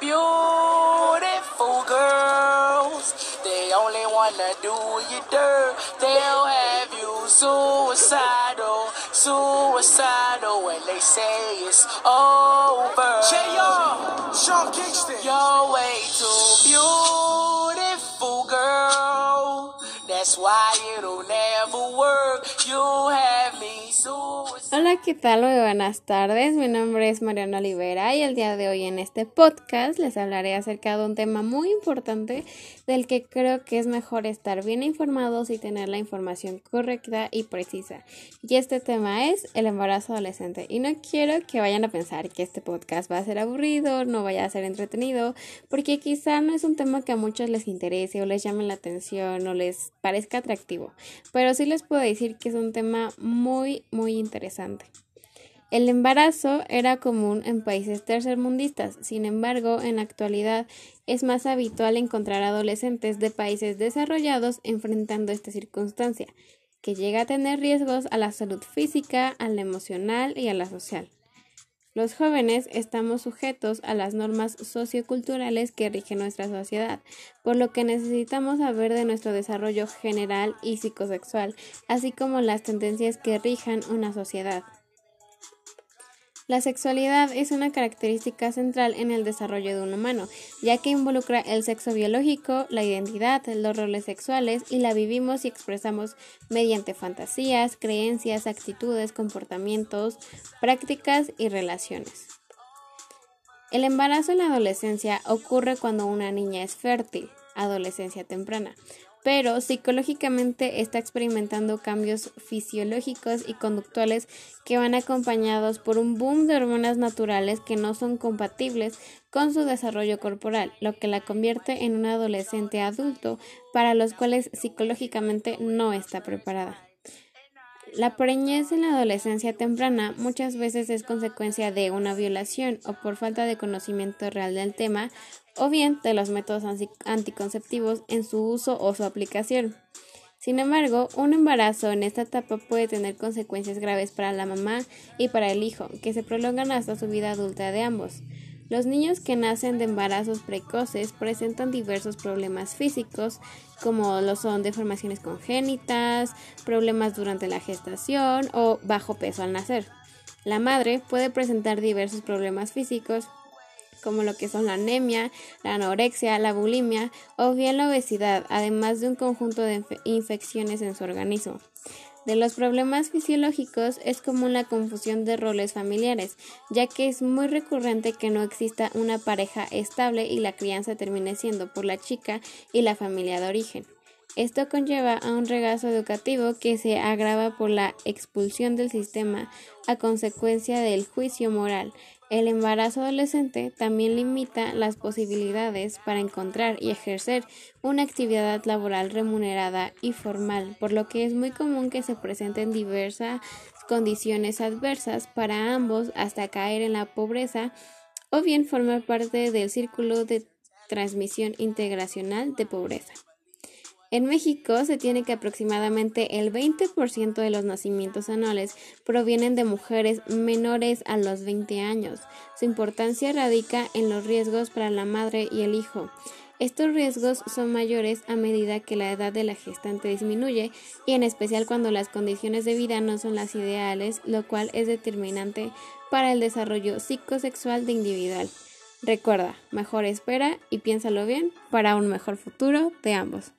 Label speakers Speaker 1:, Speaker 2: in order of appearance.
Speaker 1: beautiful girls. They only wanna do you dirt. They'll have you suicidal, suicidal when they say it's over.
Speaker 2: J.R. Sean Kingston.
Speaker 1: You're way too beautiful, girl. That's why it'll never work. You have.
Speaker 3: Hola, ¿qué tal? Muy buenas tardes. Mi nombre es Mariana Olivera y el día de hoy en este podcast les hablaré acerca de un tema muy importante del que creo que es mejor estar bien informados y tener la información correcta y precisa. Y este tema es el embarazo adolescente. Y no quiero que vayan a pensar que este podcast va a ser aburrido, no vaya a ser entretenido, porque quizá no es un tema que a muchos les interese o les llame la atención o les parezca atractivo. Pero sí les puedo decir que es un tema muy, muy interesante. El embarazo era común en países tercermundistas, sin embargo, en la actualidad es más habitual encontrar adolescentes de países desarrollados enfrentando esta circunstancia, que llega a tener riesgos a la salud física, a la emocional y a la social. Los jóvenes estamos sujetos a las normas socioculturales que rigen nuestra sociedad, por lo que necesitamos saber de nuestro desarrollo general y psicosexual, así como las tendencias que rijan una sociedad. La sexualidad es una característica central en el desarrollo de un humano, ya que involucra el sexo biológico, la identidad, los roles sexuales y la vivimos y expresamos mediante fantasías, creencias, actitudes, comportamientos, prácticas y relaciones. El embarazo en la adolescencia ocurre cuando una niña es fértil, adolescencia temprana, pero psicológicamente está experimentando cambios fisiológicos y conductuales que van acompañados por un boom de hormonas naturales que no son compatibles con su desarrollo corporal, lo que la convierte en un adolescente adulto para los cuales psicológicamente no está preparada. La preñez en la adolescencia temprana muchas veces es consecuencia de una violación o por falta de conocimiento real del tema o bien de los métodos anticonceptivos en su uso o su aplicación. Sin embargo, un embarazo en esta etapa puede tener consecuencias graves para la mamá y para el hijo, que se prolongan hasta su vida adulta de ambos. Los niños que nacen de embarazos precoces presentan diversos problemas físicos, como lo son deformaciones congénitas, problemas durante la gestación o bajo peso al nacer. La madre puede presentar diversos problemas físicos, como lo que son la anemia, la anorexia, la bulimia o bien la obesidad, además de un conjunto de infecciones en su organismo. De los problemas fisiológicos es común la confusión de roles familiares, ya que es muy recurrente que no exista una pareja estable y la crianza termine siendo por la chica y la familia de origen. Esto conlleva a un regazo educativo que se agrava por la expulsión del sistema a consecuencia del juicio moral. El embarazo adolescente también limita las posibilidades para encontrar y ejercer una actividad laboral remunerada y formal, por lo que es muy común que se presenten diversas condiciones adversas para ambos hasta caer en la pobreza o bien formar parte del círculo de transmisión integracional de pobreza. En México se tiene que aproximadamente el 20% de los nacimientos anuales provienen de mujeres menores a los 20 años. Su importancia radica en los riesgos para la madre y el hijo. Estos riesgos son mayores a medida que la edad de la gestante disminuye y en especial cuando las condiciones de vida no son las ideales, lo cual es determinante para el desarrollo psicosexual de individual. Recuerda, mejor espera y piénsalo bien para un mejor futuro de ambos.